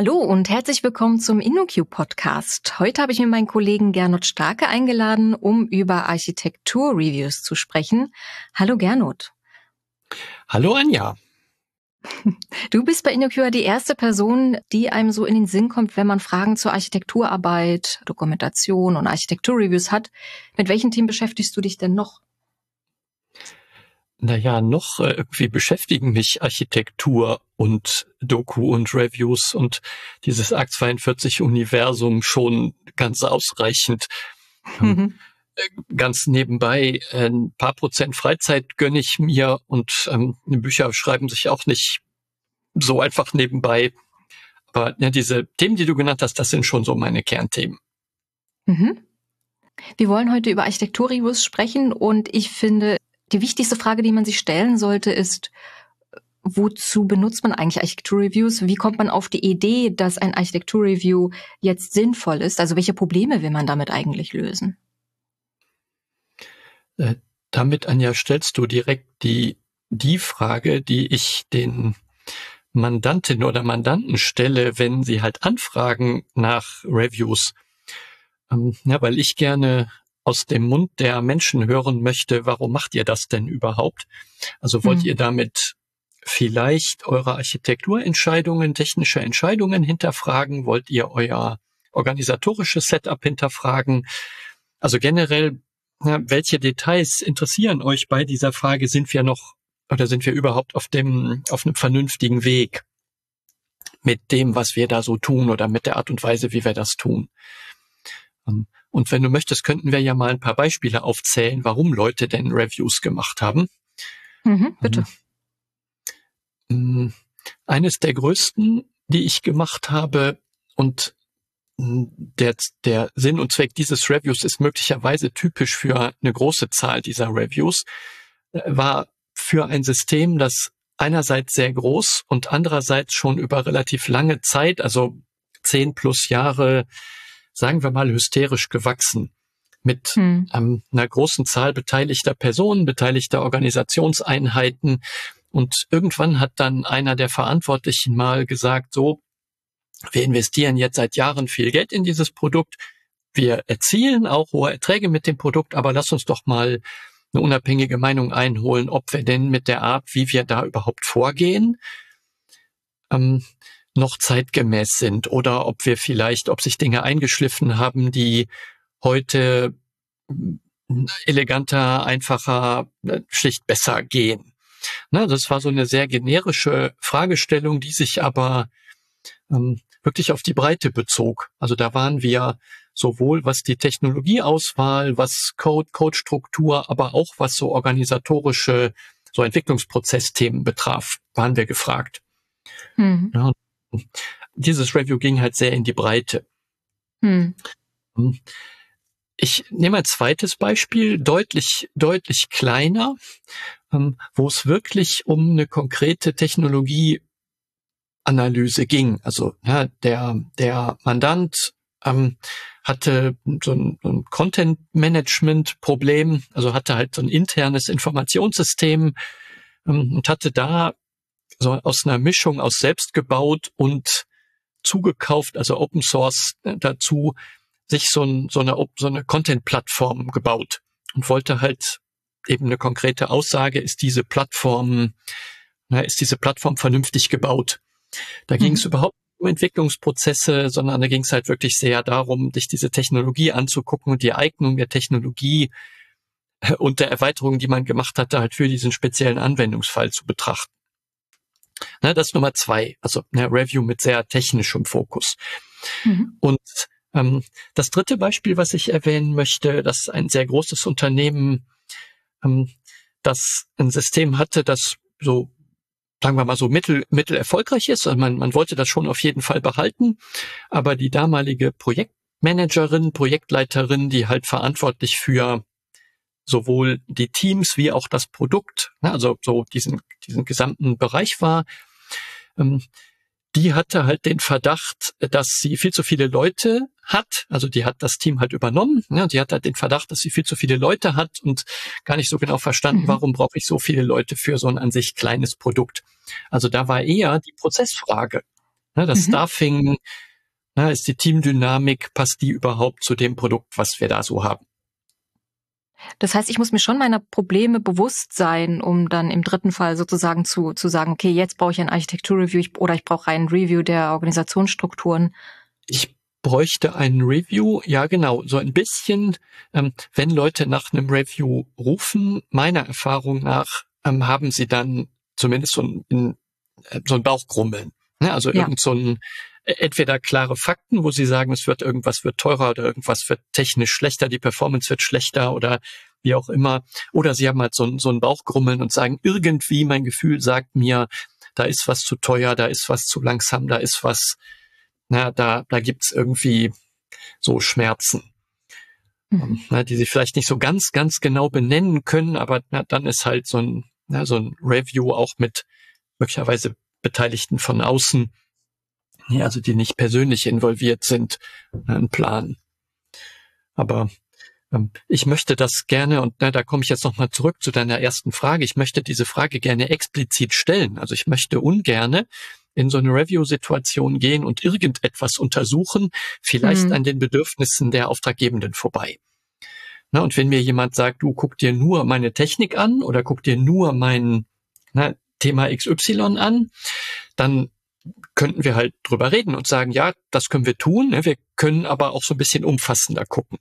Hallo und herzlich willkommen zum InnoQ Podcast. Heute habe ich mir meinen Kollegen Gernot Starke eingeladen, um über Architektur-Reviews zu sprechen. Hallo Gernot. Hallo Anja. Du bist bei InnoQ die erste Person, die einem so in den Sinn kommt, wenn man Fragen zur Architekturarbeit, Dokumentation und Architektur-Reviews hat. Mit welchen Themen beschäftigst du dich denn noch? Naja, noch äh, irgendwie beschäftigen mich Architektur und Doku und Reviews und dieses Arc 42 Universum schon ganz ausreichend. Mhm. Äh, ganz nebenbei ein paar Prozent Freizeit gönne ich mir und ähm, Bücher schreiben sich auch nicht so einfach nebenbei. Aber ja, diese Themen, die du genannt hast, das sind schon so meine Kernthemen. Mhm. Wir wollen heute über Architektur-Reviews sprechen und ich finde, die wichtigste Frage, die man sich stellen sollte, ist, wozu benutzt man eigentlich Architektur-Reviews? Wie kommt man auf die Idee, dass ein Architektur-Review jetzt sinnvoll ist? Also welche Probleme will man damit eigentlich lösen? Äh, damit, Anja, stellst du direkt die, die Frage, die ich den Mandantin oder Mandanten stelle, wenn sie halt anfragen nach Reviews. Ähm, ja, weil ich gerne aus dem Mund der Menschen hören möchte, warum macht ihr das denn überhaupt? Also wollt mhm. ihr damit vielleicht eure Architekturentscheidungen, technische Entscheidungen hinterfragen? Wollt ihr euer organisatorisches Setup hinterfragen? Also generell, welche Details interessieren euch bei dieser Frage? Sind wir noch oder sind wir überhaupt auf dem, auf einem vernünftigen Weg mit dem, was wir da so tun oder mit der Art und Weise, wie wir das tun? Und wenn du möchtest, könnten wir ja mal ein paar Beispiele aufzählen, warum Leute denn Reviews gemacht haben. Mhm, bitte. Ähm, mm, eines der größten, die ich gemacht habe und mm, der, der Sinn und Zweck dieses Reviews ist möglicherweise typisch für eine große Zahl dieser Reviews, äh, war für ein System, das einerseits sehr groß und andererseits schon über relativ lange Zeit, also zehn plus Jahre, sagen wir mal, hysterisch gewachsen mit hm. ähm, einer großen Zahl beteiligter Personen, beteiligter Organisationseinheiten. Und irgendwann hat dann einer der Verantwortlichen mal gesagt, so, wir investieren jetzt seit Jahren viel Geld in dieses Produkt. Wir erzielen auch hohe Erträge mit dem Produkt, aber lass uns doch mal eine unabhängige Meinung einholen, ob wir denn mit der Art, wie wir da überhaupt vorgehen, ähm, noch zeitgemäß sind oder ob wir vielleicht, ob sich Dinge eingeschliffen haben, die heute eleganter, einfacher, äh, schlicht besser gehen. Na, das war so eine sehr generische Fragestellung, die sich aber ähm, wirklich auf die Breite bezog. Also da waren wir sowohl was die Technologieauswahl, was Code, Codestruktur, aber auch was so organisatorische, so Entwicklungsprozessthemen betraf, waren wir gefragt. Mhm. Ja, dieses Review ging halt sehr in die Breite. Hm. hm. Ich nehme ein zweites Beispiel, deutlich, deutlich kleiner, ähm, wo es wirklich um eine konkrete Technologieanalyse ging. Also ja, der, der Mandant ähm, hatte so ein, so ein Content-Management-Problem, also hatte halt so ein internes Informationssystem ähm, und hatte da so aus einer Mischung aus selbst gebaut und zugekauft, also Open Source äh, dazu, sich so, ein, so eine, so eine Content-Plattform gebaut und wollte halt eben eine konkrete Aussage, ist diese Plattform, na, ist diese Plattform vernünftig gebaut? Da mhm. ging es überhaupt um Entwicklungsprozesse, sondern da ging es halt wirklich sehr darum, sich diese Technologie anzugucken und die Eignung der Technologie äh, und der Erweiterungen, die man gemacht hatte, halt für diesen speziellen Anwendungsfall zu betrachten. Ne, das ist Nummer zwei, also eine Review mit sehr technischem Fokus. Mhm. Und ähm, das dritte Beispiel, was ich erwähnen möchte, das ist ein sehr großes Unternehmen, ähm, das ein System hatte, das so sagen wir mal so mittel, mittel erfolgreich ist. Also man, man wollte das schon auf jeden Fall behalten, aber die damalige Projektmanagerin, Projektleiterin, die halt verantwortlich für sowohl die Teams wie auch das Produkt, ne, also so diesen, diesen gesamten Bereich war, ähm, die hatte halt den Verdacht, dass sie viel zu viele Leute hat. Also die hat das Team halt übernommen. Ne, die hat halt den Verdacht, dass sie viel zu viele Leute hat und gar nicht so genau verstanden, mhm. warum brauche ich so viele Leute für so ein an sich kleines Produkt. Also da war eher die Prozessfrage Ne, das mhm. Staffing, ne, ist die Teamdynamik, passt die überhaupt zu dem Produkt, was wir da so haben? Das heißt, ich muss mir schon meiner Probleme bewusst sein, um dann im dritten Fall sozusagen zu, zu sagen, okay, jetzt brauche ich ein Architekturreview oder ich brauche ein Review der Organisationsstrukturen. Ich bräuchte ein Review, ja genau, so ein bisschen, ähm, wenn Leute nach einem Review rufen, meiner Erfahrung nach, ähm, haben sie dann zumindest so ein, äh, so ein Bauchgrummeln. Ne? Also ja. irgend so ein, entweder klare Fakten, wo sie sagen, es wird irgendwas wird teurer oder irgendwas wird technisch schlechter, die Performance wird schlechter oder wie auch immer. Oder sie haben halt so, so ein Bauchgrummeln und sagen, irgendwie mein Gefühl sagt mir, da ist was zu teuer, da ist was zu langsam, da ist was, na, da, da gibt's irgendwie so Schmerzen. Mhm. Na, die sie vielleicht nicht so ganz, ganz genau benennen können, aber na, dann ist halt so ein, na, so ein Review auch mit möglicherweise Beteiligten von außen, also die nicht persönlich involviert sind, ein Plan. Aber ähm, ich möchte das gerne, und na, da komme ich jetzt nochmal zurück zu deiner ersten Frage, ich möchte diese Frage gerne explizit stellen. Also ich möchte ungerne in so eine Review-Situation gehen und irgendetwas untersuchen, vielleicht mhm. an den Bedürfnissen der Auftraggebenden vorbei. Na, und wenn mir jemand sagt, du guck dir nur meine Technik an oder guck dir nur mein na, Thema XY an, dann könnten wir halt drüber reden und sagen, ja, das können wir tun. Ne? Wir können aber auch so ein bisschen umfassender gucken.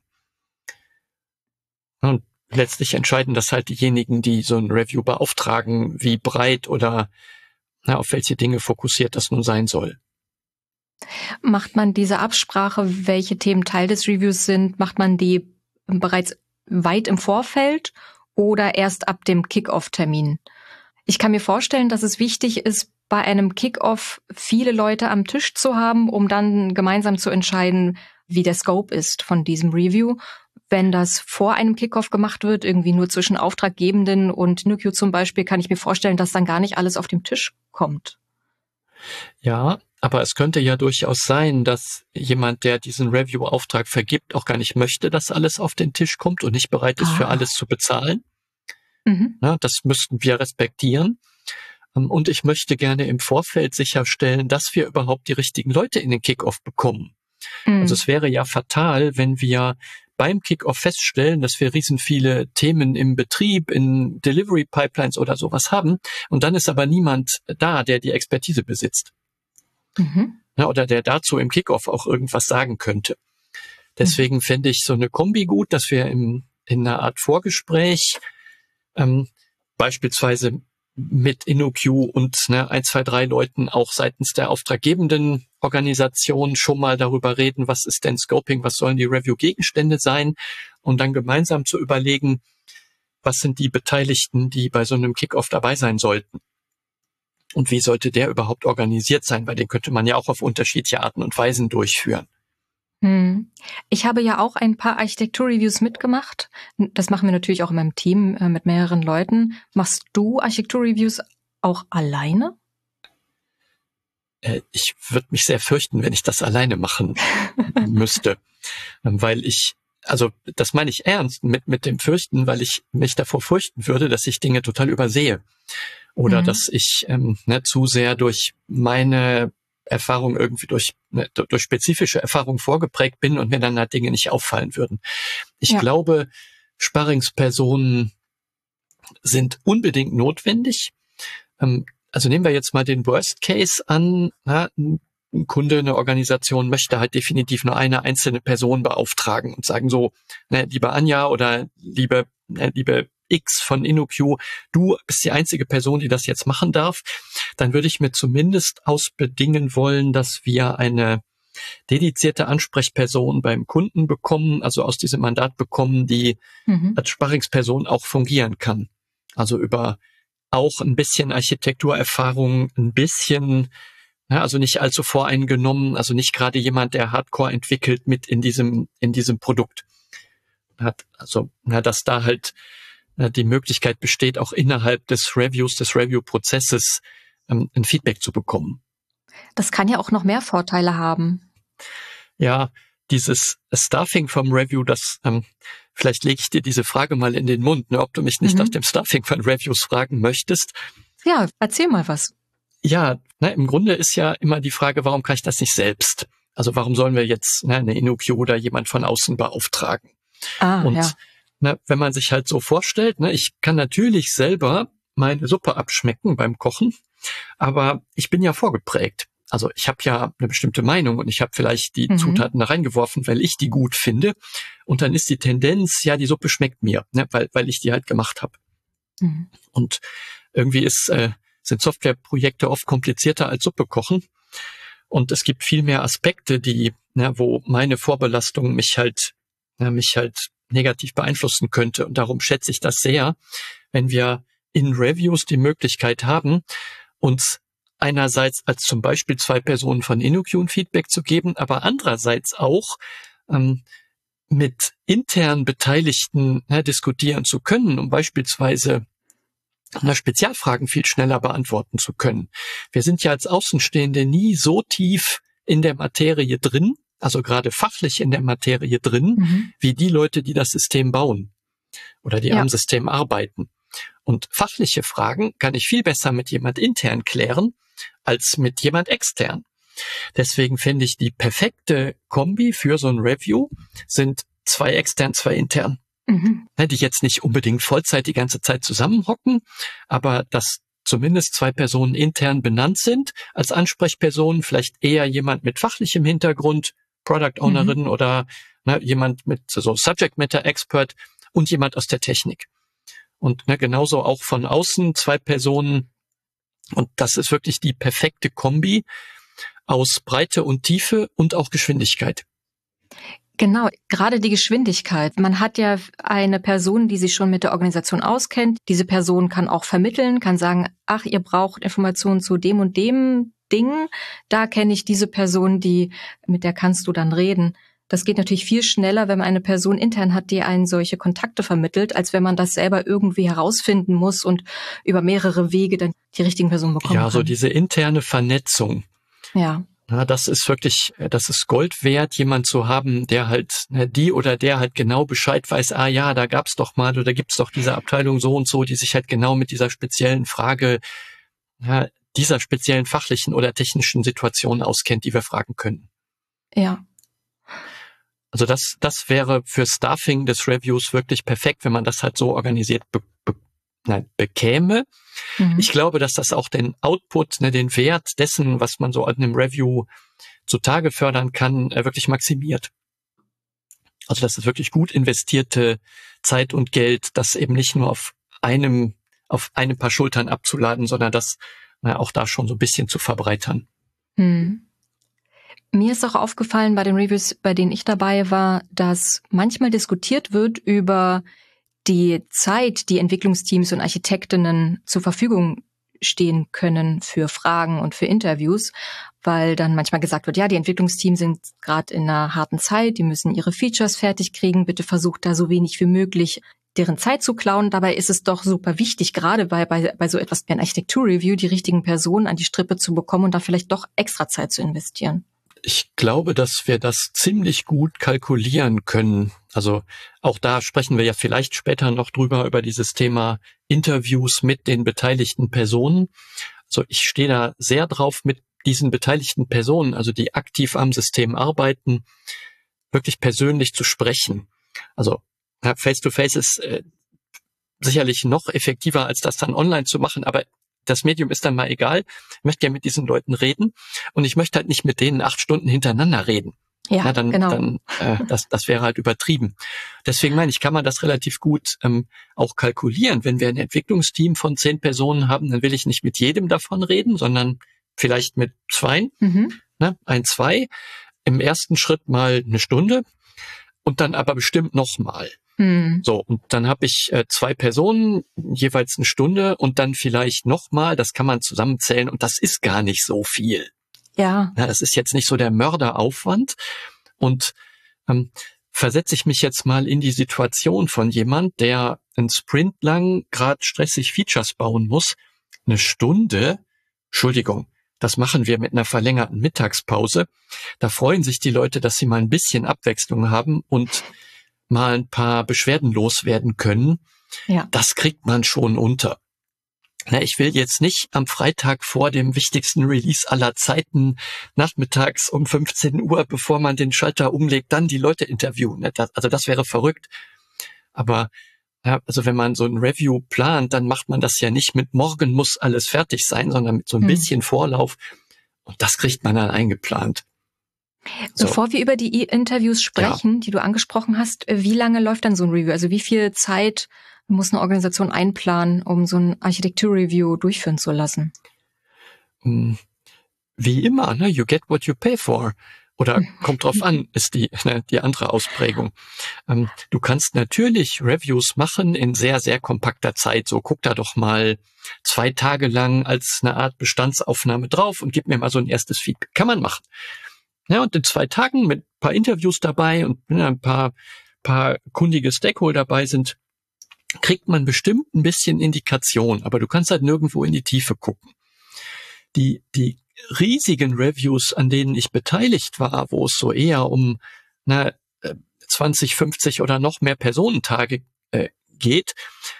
Und letztlich entscheiden das halt diejenigen, die so ein Review beauftragen, wie breit oder na, auf welche Dinge fokussiert das nun sein soll. Macht man diese Absprache, welche Themen Teil des Reviews sind, macht man die bereits weit im Vorfeld oder erst ab dem Kick-off-Termin? Ich kann mir vorstellen, dass es wichtig ist, bei einem Kick-off viele Leute am Tisch zu haben, um dann gemeinsam zu entscheiden, wie der Scope ist von diesem Review. Wenn das vor einem Kickoff gemacht wird, irgendwie nur zwischen Auftraggebenden und NUQ zum Beispiel, kann ich mir vorstellen, dass dann gar nicht alles auf dem Tisch kommt. Ja, aber es könnte ja durchaus sein, dass jemand, der diesen Review-Auftrag vergibt, auch gar nicht möchte, dass alles auf den Tisch kommt und nicht bereit ist, ah. für alles zu bezahlen. Mhm. Na, das müssten wir respektieren. Ähm, und ich möchte gerne im Vorfeld sicherstellen, dass wir überhaupt die richtigen Leute in den Kickoff bekommen. Mhm. Also es wäre ja fatal, wenn wir beim Kickoff feststellen, dass wir riesen viele Themen im Betrieb, in Delivery Pipelines oder sowas haben. Und dann ist aber niemand da, der die Expertise besitzt. Mhm. Oder der dazu im Kickoff auch irgendwas sagen könnte. Deswegen mhm. fände ich so eine Kombi gut, dass wir im, in einer Art Vorgespräch ähm, beispielsweise mit InnoQ und ne, ein, zwei, drei Leuten auch seitens der auftraggebenden Organisation schon mal darüber reden, was ist denn Scoping, was sollen die Review-Gegenstände sein und dann gemeinsam zu überlegen, was sind die Beteiligten, die bei so einem Kickoff dabei sein sollten. Und wie sollte der überhaupt organisiert sein, weil den könnte man ja auch auf unterschiedliche Arten und Weisen durchführen. Hm. Ich habe ja auch ein paar Architekturreviews mitgemacht. Das machen wir natürlich auch in meinem Team äh, mit mehreren Leuten. Machst du Architekturreviews auch alleine? Äh, ich würde mich sehr fürchten, wenn ich das alleine machen müsste, ähm, weil ich also das meine ich ernst mit mit dem Fürchten, weil ich mich davor fürchten würde, dass ich Dinge total übersehe oder mhm. dass ich ähm, ne, zu sehr durch meine Erfahrung irgendwie durch, ne, durch spezifische Erfahrung vorgeprägt bin und mir dann halt Dinge nicht auffallen würden. Ich ja. glaube, Sparringspersonen sind unbedingt notwendig. Ähm, also nehmen wir jetzt mal den Worst Case an. Na, ein Kunde, eine Organisation möchte halt definitiv nur eine einzelne Person beauftragen und sagen so, ne, liebe Anja oder liebe, ne, liebe X von InnoQ, du bist die einzige Person, die das jetzt machen darf, dann würde ich mir zumindest ausbedingen wollen, dass wir eine dedizierte Ansprechperson beim Kunden bekommen, also aus diesem Mandat bekommen, die mhm. als Sparringsperson auch fungieren kann. Also über auch ein bisschen Architekturerfahrung, ein bisschen, ja, also nicht allzu voreingenommen, also nicht gerade jemand, der Hardcore entwickelt mit in diesem, in diesem Produkt. Hat, also, na, dass da halt die Möglichkeit besteht, auch innerhalb des Reviews, des Review-Prozesses ähm, ein Feedback zu bekommen. Das kann ja auch noch mehr Vorteile haben. Ja, dieses Staffing vom Review, das ähm, vielleicht lege ich dir diese Frage mal in den Mund, ne, ob du mich nicht mhm. nach dem Staffing von Reviews fragen möchtest. Ja, erzähl mal was. Ja, ne, im Grunde ist ja immer die Frage, warum kann ich das nicht selbst? Also warum sollen wir jetzt ne, eine InnoQ oder jemand von außen beauftragen? Ah, Und ja. Ne, wenn man sich halt so vorstellt, ne, ich kann natürlich selber meine Suppe abschmecken beim Kochen, aber ich bin ja vorgeprägt. Also ich habe ja eine bestimmte Meinung und ich habe vielleicht die Mhm. Zutaten da reingeworfen, weil ich die gut finde. Und dann ist die Tendenz, ja, die Suppe schmeckt mir, ne, weil, weil ich die halt gemacht habe. Mhm. Und irgendwie ist, äh, sind Softwareprojekte oft komplizierter als Suppe kochen. Und es gibt viel mehr Aspekte, die, ne, wo meine Vorbelastung mich halt, ne, mich halt negativ beeinflussen könnte. Und darum schätze ich das sehr, wenn wir in Reviews die Möglichkeit haben, uns einerseits als zum Beispiel zwei Personen von InnoQ Feedback zu geben, aber andererseits auch ähm, mit intern Beteiligten ne, diskutieren zu können, um beispielsweise na, Spezialfragen viel schneller beantworten zu können. Wir sind ja als Außenstehende nie so tief in der Materie drin, also gerade fachlich in der Materie drin, Mhm. wie die Leute, die das System bauen oder die Ja. am System arbeiten. Und fachliche Fragen kann ich viel besser mit jemand intern klären als mit jemand extern. Deswegen finde ich die perfekte Kombi für so ein Review sind zwei extern, zwei intern. Mhm. Die jetzt nicht unbedingt Vollzeit die ganze Zeit zusammenhocken, aber dass zumindest zwei Personen intern benannt sind als Ansprechpersonen, vielleicht eher jemand mit fachlichem Hintergrund, Product Ownerin oder ne, jemand mit so Subject Matter Expert und jemand aus der Technik. Und ne, genauso auch von außen zwei Personen. Und das ist wirklich die perfekte Kombi aus Breite und Tiefe und auch Geschwindigkeit. Genau, gerade die Geschwindigkeit. Man hat ja eine Person, die sich schon mit der Organisation auskennt. Diese Person kann auch vermitteln, kann sagen, ach, ihr braucht Informationen zu dem und dem Ding. Da kenne ich diese Person, die, mit der kannst du dann reden. Das geht natürlich viel schneller, wenn man eine Person intern hat, die einen solche Kontakte vermittelt, als wenn man das selber irgendwie herausfinden muss und über mehrere Wege dann die richtigen Personen bekommen Ja, kann. so diese interne Vernetzung. ja. Na, das ist wirklich, äh, das ist Gold wert, jemand zu haben, der halt, ne, die oder der halt genau Bescheid weiß, ah ja, da gab's doch mal oder gibt's doch diese Abteilung so und so, die sich halt genau mit dieser speziellen Frage, ja, dieser speziellen fachlichen oder technischen Situation auskennt, die wir fragen können. Ja. Also das, das wäre für Staffing des Reviews wirklich perfekt, wenn man das halt so organisiert be, be, nein, bekäme. Mhm. Ich glaube, dass das auch den Output, ne, den Wert dessen, was man so an einem Review zutage fördern kann, äh, wirklich maximiert. Also das ist wirklich gut investierte Zeit und Geld, das eben nicht nur auf einem, auf einem paar Schultern abzuladen, sondern das auch da schon so ein bisschen zu verbreitern. Hm. Mir ist auch aufgefallen bei den Reviews, bei denen ich dabei war, dass manchmal diskutiert wird über die Zeit, die Entwicklungsteams und Architektinnen zur Verfügung stehen können für Fragen und für Interviews, weil dann manchmal gesagt wird, ja, die Entwicklungsteams sind gerade in einer harten Zeit, die müssen ihre Features fertig kriegen, bitte versucht da so wenig wie möglich deren Zeit zu klauen. Dabei ist es doch super wichtig, gerade bei, bei, bei so etwas wie ein Architekturreview, die richtigen Personen an die Strippe zu bekommen und da vielleicht doch extra Zeit zu investieren. Ich glaube, dass wir das ziemlich gut kalkulieren können. Also auch da sprechen wir ja vielleicht später noch drüber über dieses Thema Interviews mit den beteiligten Personen. Also ich stehe da sehr drauf, mit diesen beteiligten Personen, also die aktiv am System arbeiten, wirklich persönlich zu sprechen. Also Face-to-Face ist äh, sicherlich noch effektiver, als das dann online zu machen, aber das Medium ist dann mal egal. Ich möchte gerne mit diesen Leuten reden und ich möchte halt nicht mit denen acht Stunden hintereinander reden. Ja, Na, dann, genau. dann äh, das, das wäre halt übertrieben. Deswegen meine ich, kann man das relativ gut ähm, auch kalkulieren. Wenn wir ein Entwicklungsteam von zehn Personen haben, dann will ich nicht mit jedem davon reden, sondern vielleicht mit zwei, mhm. ne, ein, zwei. Im ersten Schritt mal eine Stunde und dann aber bestimmt noch mal. Hm. So, und dann habe ich äh, zwei Personen, jeweils eine Stunde und dann vielleicht nochmal, das kann man zusammenzählen und das ist gar nicht so viel. Ja. Ja, das ist jetzt nicht so der Mörderaufwand. Und ähm, versetze ich mich jetzt mal in die Situation von jemand, der einen Sprint lang gerade stressig Features bauen muss. Eine Stunde, Entschuldigung, das machen wir mit einer verlängerten Mittagspause. Da freuen sich die Leute, dass sie mal ein bisschen Abwechslung haben und mal ein paar Beschwerden loswerden können. Ja. Das kriegt man schon unter. na, ich will jetzt nicht am Freitag vor dem wichtigsten Release aller Zeiten nachmittags um 15 Uhr, bevor man den Schalter umlegt, dann die Leute interviewen. Das, also das wäre verrückt. Aber ja, also wenn man so ein Review plant, dann macht man das ja nicht mit morgen muss alles fertig sein, sondern mit so ein hm. bisschen Vorlauf. Und das kriegt man dann eingeplant. So. Bevor wir über die Interviews sprechen, ja. die du angesprochen hast, wie lange läuft dann so ein Review? Also wie viel Zeit muss eine Organisation einplanen, um so ein Architektur-Review durchführen zu lassen? Hm. Wie immer, ne? You get what you pay for. Oder kommt drauf an, ist die, ne, die andere Ausprägung. Ähm, du kannst natürlich Reviews machen in sehr, sehr kompakter Zeit. So guck da doch mal zwei Tage lang als eine Art Bestandsaufnahme drauf und gib mir mal so ein erstes Feedback. Kann man machen. Ja, und in zwei Tagen mit paar Interviews dabei und wenn ein paar, paar kundige Stakeholder dabei sind, kriegt man bestimmt ein bisschen Indikation, aber du kannst halt nirgendwo in die Tiefe gucken. Die, die riesigen Reviews, an denen ich beteiligt war, wo es so eher um na, 20, 50 oder noch mehr Personentage äh, geht.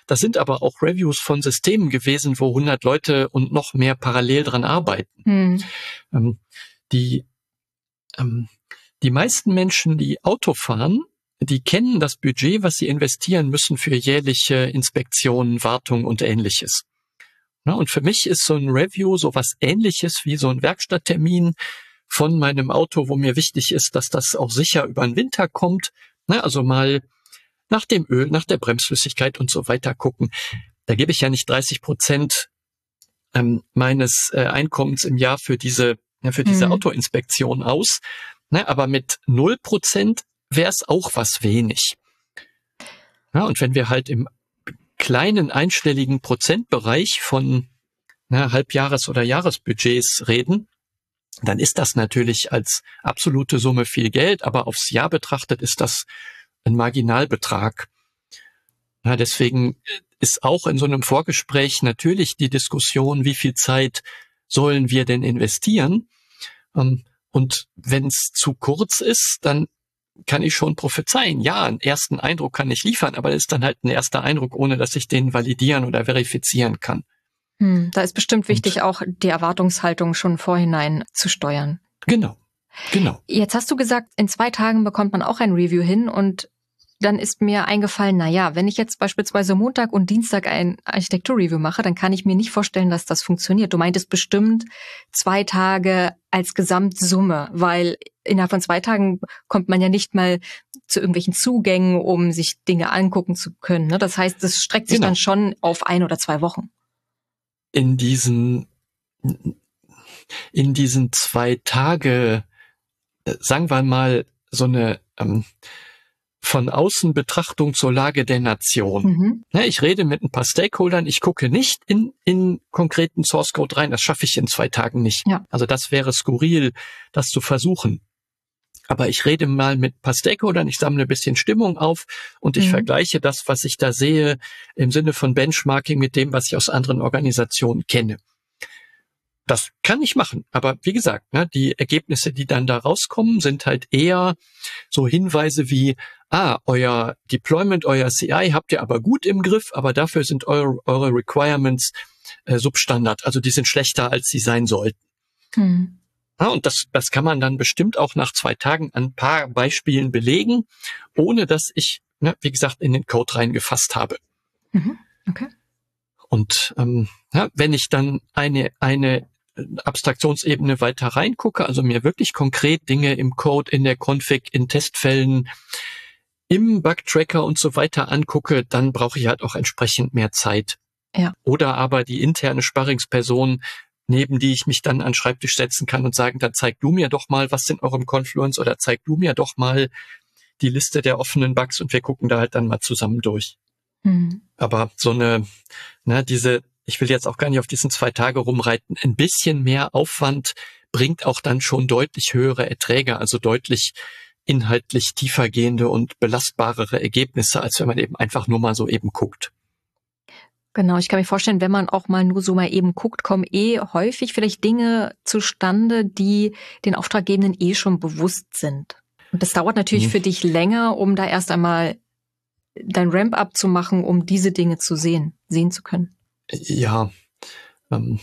Das sind aber auch Reviews von Systemen gewesen, wo 100 Leute und noch mehr parallel dran arbeiten. Hm. Ähm, die, ähm, die meisten Menschen, die Auto fahren, die kennen das Budget, was sie investieren müssen für jährliche Inspektionen, Wartung und ähnliches. Ja, und für mich ist so ein Review so was ähnliches wie so ein Werkstatttermin von meinem Auto, wo mir wichtig ist, dass das auch sicher über den Winter kommt. Ja, also mal nach dem Öl, nach der Bremsflüssigkeit und so weiter gucken. Da gebe ich ja nicht 30 Prozent ähm, meines äh, Einkommens im Jahr für diese, ja, für diese mhm. Autoinspektion aus. Ne, aber mit null Prozent wäre es auch was wenig. Ja, und wenn wir halt im kleinen einstelligen Prozentbereich von na, Halbjahres- oder Jahresbudgets reden, dann ist das natürlich als absolute Summe viel Geld, aber aufs Jahr betrachtet ist das ein Marginalbetrag. Ja, deswegen ist auch in so einem Vorgespräch natürlich die Diskussion, wie viel Zeit sollen wir denn investieren? Ähm, und wenn es zu kurz ist, dann kann ich schon prophezeien. Ja, einen ersten Eindruck kann ich liefern, aber das ist dann halt ein erster Eindruck, ohne dass ich den validieren oder verifizieren kann. Hm, da ist bestimmt wichtig, Und, auch die Erwartungshaltung schon vorhinein zu steuern. Genau. Genau. Jetzt hast du gesagt, in zwei Tagen bekommt man auch ein Review hin und dann ist mir eingefallen, na ja, wenn ich jetzt beispielsweise Montag und Dienstag ein Architekturreview mache, dann kann ich mir nicht vorstellen, dass das funktioniert. Du meintest bestimmt zwei Tage als Gesamtsumme, weil innerhalb von zwei Tagen kommt man ja nicht mal zu irgendwelchen Zugängen, um sich Dinge angucken zu können. Ne? Das heißt, das streckt sich genau. dann schon auf ein oder zwei Wochen. In diesen, in diesen zwei Tage, äh, sagen wir mal, so eine, ähm, von außen Betrachtung zur Lage der Nation. Mhm. Ja, ich rede mit ein paar Stakeholdern, ich gucke nicht in, in konkreten Source Code rein, das schaffe ich in zwei Tagen nicht. Ja. Also das wäre skurril, das zu versuchen. Aber ich rede mal mit ein paar Stakeholdern, ich sammle ein bisschen Stimmung auf und ich mhm. vergleiche das, was ich da sehe, im Sinne von Benchmarking mit dem, was ich aus anderen Organisationen kenne. Das kann ich machen. Aber wie gesagt, ne, die Ergebnisse, die dann da rauskommen, sind halt eher so Hinweise wie, ah, euer Deployment, euer CI habt ihr aber gut im Griff, aber dafür sind eure, eure Requirements äh, Substandard. Also die sind schlechter, als sie sein sollten. Hm. Ja, und das, das kann man dann bestimmt auch nach zwei Tagen an ein paar Beispielen belegen, ohne dass ich, ne, wie gesagt, in den Code reingefasst habe. Mhm. Okay. Und ähm, ja, wenn ich dann eine, eine Abstraktionsebene weiter reingucke, also mir wirklich konkret Dinge im Code, in der Config, in Testfällen, im Bugtracker und so weiter angucke, dann brauche ich halt auch entsprechend mehr Zeit. Ja. Oder aber die interne Sparringsperson, neben die ich mich dann an Schreibtisch setzen kann und sagen, dann zeig du mir doch mal, was in eurem Confluence oder zeig du mir doch mal die Liste der offenen Bugs und wir gucken da halt dann mal zusammen durch. Mhm. Aber so eine, ne, diese ich will jetzt auch gar nicht auf diesen zwei Tage rumreiten, ein bisschen mehr Aufwand bringt auch dann schon deutlich höhere Erträge, also deutlich inhaltlich tiefergehende und belastbarere Ergebnisse, als wenn man eben einfach nur mal so eben guckt. Genau, ich kann mir vorstellen, wenn man auch mal nur so mal eben guckt, kommen eh häufig vielleicht Dinge zustande, die den Auftraggebenden eh schon bewusst sind. Und das dauert natürlich mhm. für dich länger, um da erst einmal dein Ramp-up zu machen, um diese Dinge zu sehen, sehen zu können. Ja, Ähm,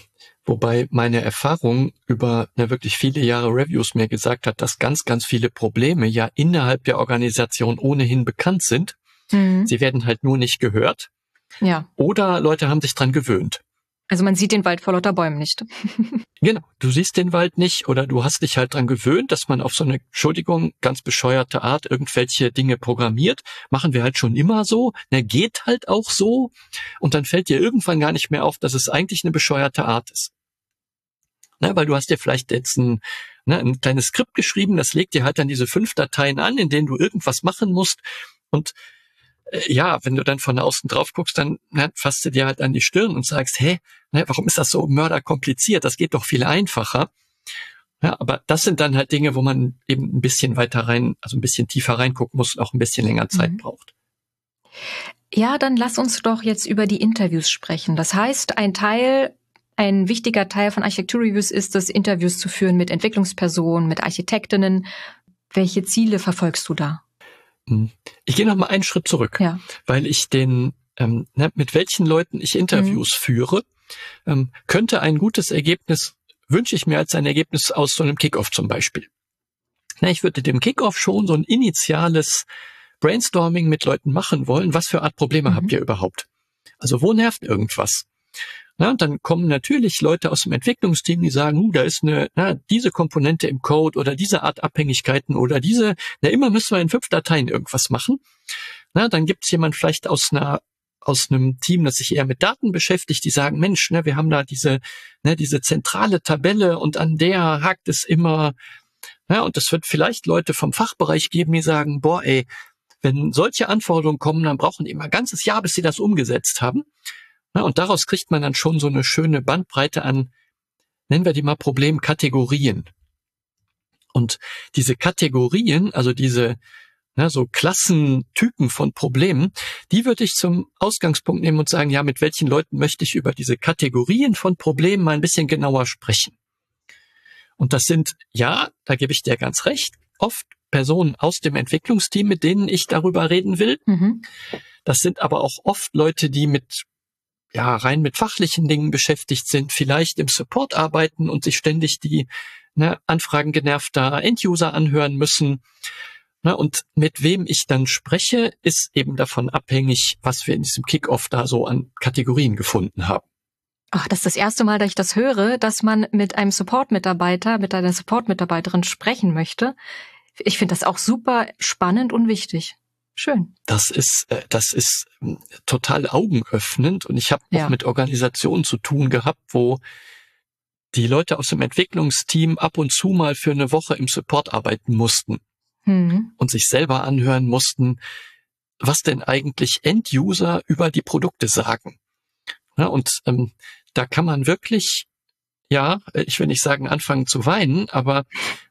wobei meine Erfahrung über ja, wirklich viele Jahre Reviews mir gesagt hat, dass ganz, ganz viele Probleme ja innerhalb der Organisation ohnehin bekannt sind. Mhm. Sie werden halt nur nicht gehört. Ja. Oder Leute haben sich dran gewöhnt. Also man sieht den Wald vor lauter Bäumen nicht. genau, du siehst den Wald nicht oder du hast dich halt dran gewöhnt, dass man auf so eine, Entschuldigung, ganz bescheuerte Art irgendwelche Dinge programmiert. Machen wir halt schon immer so. Na, geht halt auch so. Und dann fällt dir irgendwann gar nicht mehr auf, dass es eigentlich eine bescheuerte Art ist. Na, weil du hast dir vielleicht jetzt ein, ne, ein kleines Skript geschrieben, das legt dir halt dann diese fünf Dateien an, in denen du irgendwas machen musst. Und äh, ja, wenn du dann von außen drauf guckst, dann ne, fasst du dir halt an die Stirn und sagst, hä, ne, warum ist das so mörderkompliziert? Das geht doch viel einfacher. Ja, aber das sind dann halt Dinge, wo man eben ein bisschen weiter rein, also ein bisschen tiefer reingucken muss und auch ein bisschen länger Zeit mhm. braucht. Ja, dann lass uns doch jetzt über die Interviews sprechen. Das heißt, ein Teil, ein wichtiger Teil von Architektur-Reviews ist es, Interviews zu führen mit Entwicklungspersonen, mit Architektinnen. Welche Ziele verfolgst du da? Hm. Ich gehe noch mal einen Schritt zurück, ja. weil ich den, ähm, ne, mit welchen Leuten ich Interviews mhm. führe, ähm, könnte ein gutes Ergebnis, wünsche ich mir als ein Ergebnis aus so einem Kickoff zum Beispiel. Na, ich würde dem Kickoff schon so ein initiales Brainstorming mit Leuten machen wollen. Was für Art Probleme mhm. habt ihr überhaupt? Also wo nervt irgendwas? Na, und dann kommen natürlich Leute aus dem Entwicklungsteam, die sagen, uh, da ist eine, na, diese Komponente im Code oder diese Art Abhängigkeiten oder diese, na, immer müssen wir in fünf Dateien irgendwas machen. Na, dann gibt's jemand vielleicht aus einer aus einem Team, das sich eher mit Daten beschäftigt, die sagen, Mensch, ne, wir haben da diese, ne, diese zentrale Tabelle und an der hakt es immer. Ja, und es wird vielleicht Leute vom Fachbereich geben, die sagen, boah, ey, wenn solche Anforderungen kommen, dann brauchen die immer ein ganzes Jahr, bis sie das umgesetzt haben. Na, und daraus kriegt man dann schon so eine schöne Bandbreite an, nennen wir die mal Problemkategorien. Und diese Kategorien, also diese na, so Klassentypen von Problemen, die würde ich zum Ausgangspunkt nehmen und sagen, ja, mit welchen Leuten möchte ich über diese Kategorien von Problemen mal ein bisschen genauer sprechen. Und das sind, ja, da gebe ich dir ganz recht, oft Personen aus dem Entwicklungsteam, mit denen ich darüber reden will. Mhm. Das sind aber auch oft Leute, die mit ja, rein mit fachlichen Dingen beschäftigt sind, vielleicht im Support arbeiten und sich ständig die ne, Anfragen genervter Enduser anhören müssen. Ne, und mit wem ich dann spreche, ist eben davon abhängig, was wir in diesem Kickoff da so an Kategorien gefunden haben. Ach, das ist das erste Mal, dass ich das höre, dass man mit einem Support-Mitarbeiter, mit einer Support-Mitarbeiterin sprechen möchte. Ich finde das auch super spannend und wichtig. Schön. Das ist, äh, das ist hm, total augenöffnend und ich habe ja. auch mit Organisationen zu tun gehabt, wo die Leute aus dem Entwicklungsteam ab und zu mal für eine Woche im Support arbeiten mussten mhm. und sich selber anhören mussten, was denn eigentlich End-User über die Produkte sagen. Ja, und ähm, da kann man wirklich, ja, ich will nicht sagen anfangen zu weinen, aber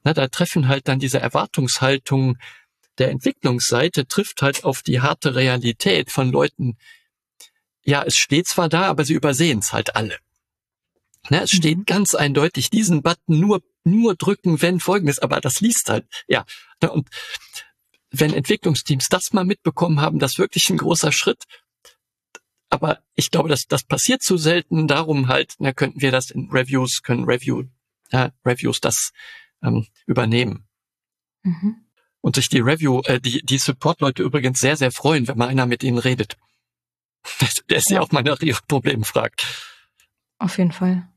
na, da treffen halt dann diese Erwartungshaltungen der Entwicklungsseite trifft halt auf die harte Realität von Leuten. Ja, es steht zwar da, aber sie übersehen es halt alle. Ne, es steht mhm. ganz eindeutig, diesen Button nur, nur drücken, wenn folgendes, aber das liest halt, ja. Ne, und wenn Entwicklungsteams das mal mitbekommen haben, das ist wirklich ein großer Schritt. Aber ich glaube, dass das passiert zu selten. Darum halt, na, könnten wir das in Reviews, können Review, ja, Reviews das ähm, übernehmen. Mhm und sich die Review, äh, die, die Support-Leute übrigens sehr, sehr freuen, wenn mal einer mit ihnen redet. Der ist ja auch mal nach ihren Problemen fragt. Auf jeden Fall.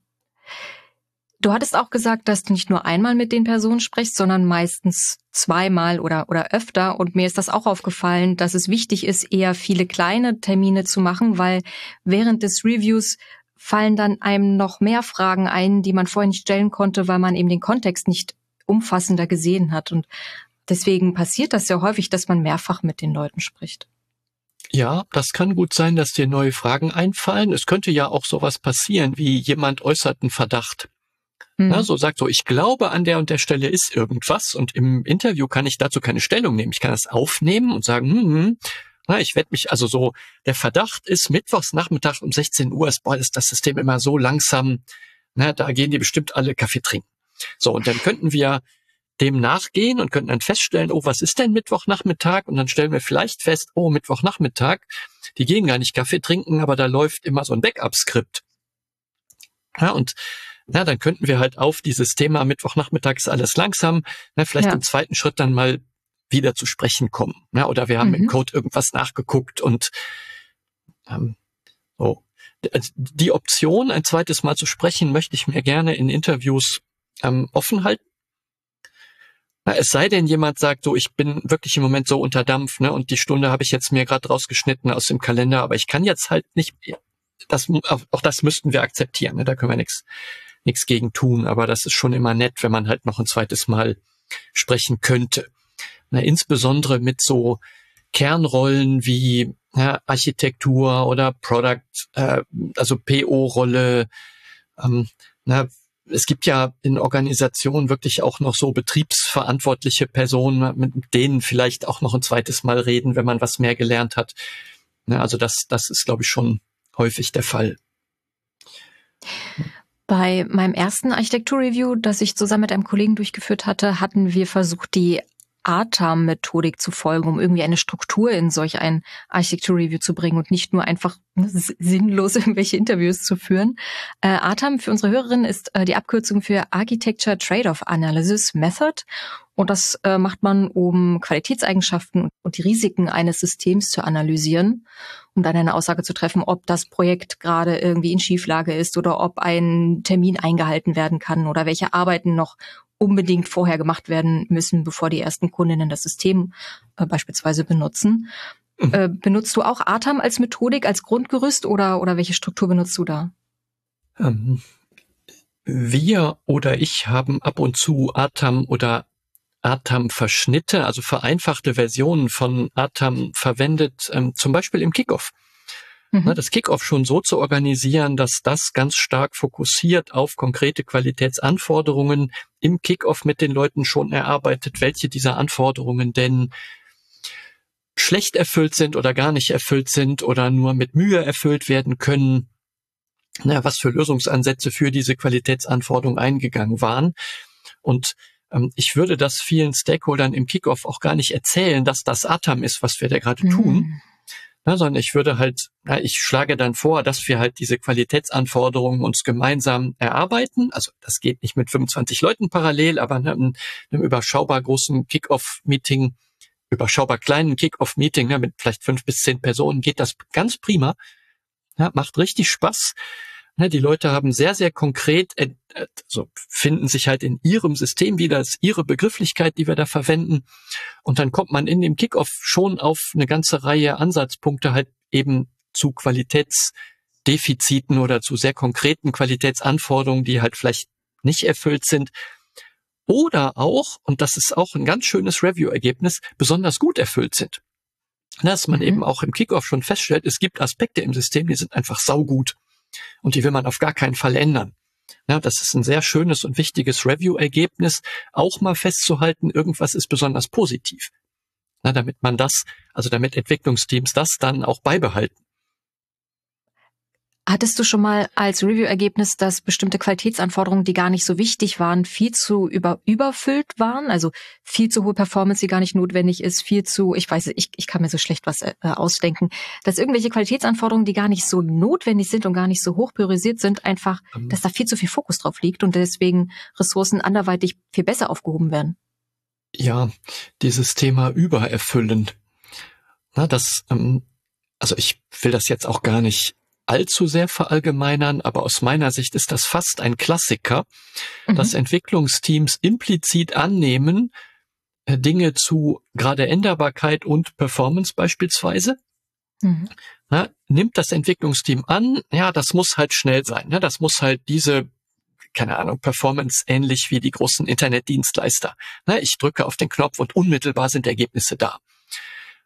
Du hattest auch gesagt, dass du nicht nur einmal mit den Personen sprichst, sondern meistens zweimal oder, oder öfter. Und mir ist das auch aufgefallen, dass es wichtig ist, eher viele kleine Termine zu machen, weil während des Reviews fallen dann einem noch mehr Fragen ein, die man vorher nicht stellen konnte, weil man eben den Kontext nicht umfassender gesehen hat. Und Deswegen passiert das ja häufig, dass man mehrfach mit den Leuten spricht. Ja, das kann gut sein, dass dir neue Fragen einfallen. Es könnte ja auch sowas passieren, wie jemand äußert einen Verdacht. Mhm. Na, so sagt so, ich glaube, an der und der Stelle ist irgendwas und im Interview kann ich dazu keine Stellung nehmen. Ich kann das aufnehmen und sagen, hm, hm, na, ich werde mich, also so, der Verdacht ist mittwochs Nachmittag um 16 Uhr, ist, boah, ist das System immer so langsam, na, da gehen die bestimmt alle Kaffee trinken. So, und dann könnten wir dem nachgehen und könnten dann feststellen, oh, was ist denn Mittwochnachmittag? Und dann stellen wir vielleicht fest, oh, Mittwochnachmittag, die gehen gar nicht Kaffee trinken, aber da läuft immer so ein Backup-Skript. Ja, und ja, dann könnten wir halt auf dieses Thema Mittwochnachmittag ist alles langsam, na, vielleicht ja. im zweiten Schritt dann mal wieder zu sprechen kommen. Ja, oder wir haben mhm. im Code irgendwas nachgeguckt und ähm, so. Also die Option, ein zweites Mal zu sprechen, möchte ich mir gerne in Interviews ähm, offen halten. Es sei denn, jemand sagt so, ich bin wirklich im Moment so unter Dampf, ne, und die Stunde habe ich jetzt mir gerade rausgeschnitten aus dem Kalender, aber ich kann jetzt halt nicht, das, auch das müssten wir akzeptieren, ne, da können wir nichts nichts gegen tun, aber das ist schon immer nett, wenn man halt noch ein zweites Mal sprechen könnte. Na, insbesondere mit so Kernrollen wie ja, Architektur oder Product, äh, also PO-Rolle. Ähm, na, es gibt ja in Organisationen wirklich auch noch so betriebsverantwortliche Personen, mit denen vielleicht auch noch ein zweites Mal reden, wenn man was mehr gelernt hat. Na, also das, das ist, glaube ich, schon häufig der Fall. Bei meinem ersten Architektur-Review, das ich zusammen mit einem Kollegen durchgeführt hatte, hatten wir versucht, die ATAM-Methodik zu folgen, um irgendwie eine Struktur in solch ein Architektur-Review zu bringen und nicht nur einfach sinnlos irgendwelche Interviews zu führen. Äh, ATAM für unsere Hörerinnen ist äh, die Abkürzung für Architecture Trade-off Analysis Method und das äh, macht man, um Qualitätseigenschaften und die Risiken eines Systems zu analysieren, um dann eine Aussage zu treffen, ob das Projekt gerade irgendwie in Schieflage ist oder ob ein Termin eingehalten werden kann oder welche Arbeiten noch unbedingt vorher gemacht werden müssen, bevor die ersten Kundinnen das System äh, beispielsweise benutzen. Mhm. Äh, benutzt du auch ATAM als Methodik, als Grundgerüst oder, oder welche Struktur benutzt du da? Ähm, wir oder ich haben ab und zu ATAM oder ATAM-Verschnitte, also vereinfachte Versionen von ATAM verwendet, ähm, zum Beispiel im Kickoff. Mhm. Ne, das Kickoff schon so zu organisieren, dass das ganz stark fokussiert auf konkrete Qualitätsanforderungen im Kickoff mit den Leuten schon erarbeitet, welche dieser Anforderungen denn schlecht erfüllt sind oder gar nicht erfüllt sind oder nur mit Mühe erfüllt werden können. Na, was für Lösungsansätze für diese Qualitätsanforderungen eingegangen waren. Und ähm, ich würde das vielen Stakeholdern im Kickoff auch gar nicht erzählen, dass das ATAM ist, was wir da gerade mhm. tun, na, sondern ich würde halt, na, ich schlage dann vor, dass wir halt diese Qualitätsanforderungen uns gemeinsam erarbeiten. Also das geht nicht mit 25 Leuten parallel, aber ne, einem, einem überschaubar großen Kick-Off-Meeting, überschaubar kleinen Kick-Off-Meeting ne, mit vielleicht fünf bis zehn Personen geht das ganz prima. Ja, macht richtig Spaß. Ne, die Leute haben sehr, sehr konkret, also finden sich halt in ihrem System wieder, das ist ihre Begrifflichkeit, die wir da verwenden. Und dann kommt man in dem Kickoff schon auf eine ganze Reihe Ansatzpunkte halt eben zu Qualitätsdefiziten oder zu sehr konkreten Qualitätsanforderungen, die halt vielleicht nicht erfüllt sind. Oder auch, und das ist auch ein ganz schönes Review-Ergebnis, besonders gut erfüllt sind. Dass man mhm. eben auch im Kickoff schon feststellt, es gibt Aspekte im System, die sind einfach saugut und die will man auf gar keinen Fall ändern. Ja, das ist ein sehr schönes und wichtiges Review-Ergebnis, auch mal festzuhalten, irgendwas ist besonders positiv. Na, damit man das, also damit Entwicklungsteams das dann auch beibehalten. Hattest du schon mal als Review-Ergebnis, dass bestimmte Qualitätsanforderungen, die gar nicht so wichtig waren, viel zu über, überfüllt waren? Also viel zu hohe Performance, die gar nicht notwendig ist, viel zu, ich weiß, ich, ich kann mir so schlecht was äh, ausdenken, dass irgendwelche Qualitätsanforderungen, die gar nicht so notwendig sind und gar nicht so hoch priorisiert sind, einfach, mhm. dass da viel zu viel Fokus drauf liegt und deswegen Ressourcen anderweitig viel besser aufgehoben werden. Ja, dieses Thema übererfüllend. Na, das, ähm, also ich will das jetzt auch gar nicht allzu sehr verallgemeinern, aber aus meiner Sicht ist das fast ein Klassiker, mhm. dass Entwicklungsteams implizit annehmen, äh, Dinge zu gerade Änderbarkeit und Performance beispielsweise. Mhm. Na, nimmt das Entwicklungsteam an, ja, das muss halt schnell sein. Ne? Das muss halt diese, keine Ahnung, Performance ähnlich wie die großen Internetdienstleister. Na, ich drücke auf den Knopf und unmittelbar sind Ergebnisse da.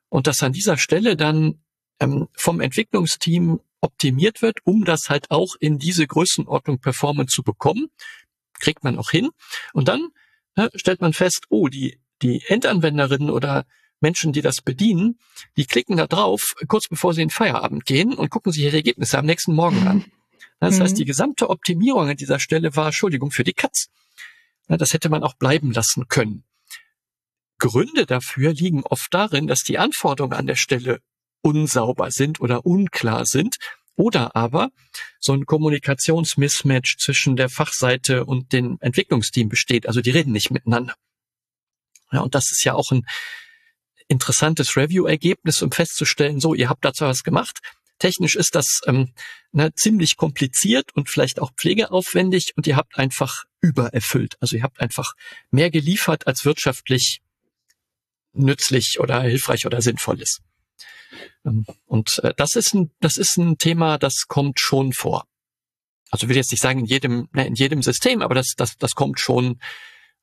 Und dass an dieser Stelle dann ähm, vom Entwicklungsteam optimiert wird, um das halt auch in diese Größenordnung Performance zu bekommen. Kriegt man auch hin. Und dann ne, stellt man fest, oh, die, die Endanwenderinnen oder Menschen, die das bedienen, die klicken da drauf, kurz bevor sie in Feierabend gehen und gucken sich ihre Ergebnisse am nächsten Morgen an. Das heißt, mhm. die gesamte Optimierung an dieser Stelle war, Entschuldigung, für die Katz. Das hätte man auch bleiben lassen können. Gründe dafür liegen oft darin, dass die Anforderungen an der Stelle unsauber sind oder unklar sind Oder aber so ein Kommunikationsmismatch zwischen der Fachseite und dem Entwicklungsteam besteht. Also die reden nicht miteinander. Ja, und das ist ja auch ein interessantes Review-Ergebnis, um festzustellen, so, ihr habt dazu was gemacht. Technisch ist das ähm, ne, ziemlich kompliziert und vielleicht auch pflegeaufwendig und ihr habt einfach übererfüllt. Also ihr habt einfach mehr geliefert, als wirtschaftlich nützlich oder hilfreich oder sinnvoll ist. Ähm, und äh, das ist ein, das ist ein Thema, das kommt schon vor. Also ich will jetzt nicht sagen in jedem, ne, in jedem System, aber das, das, das kommt schon,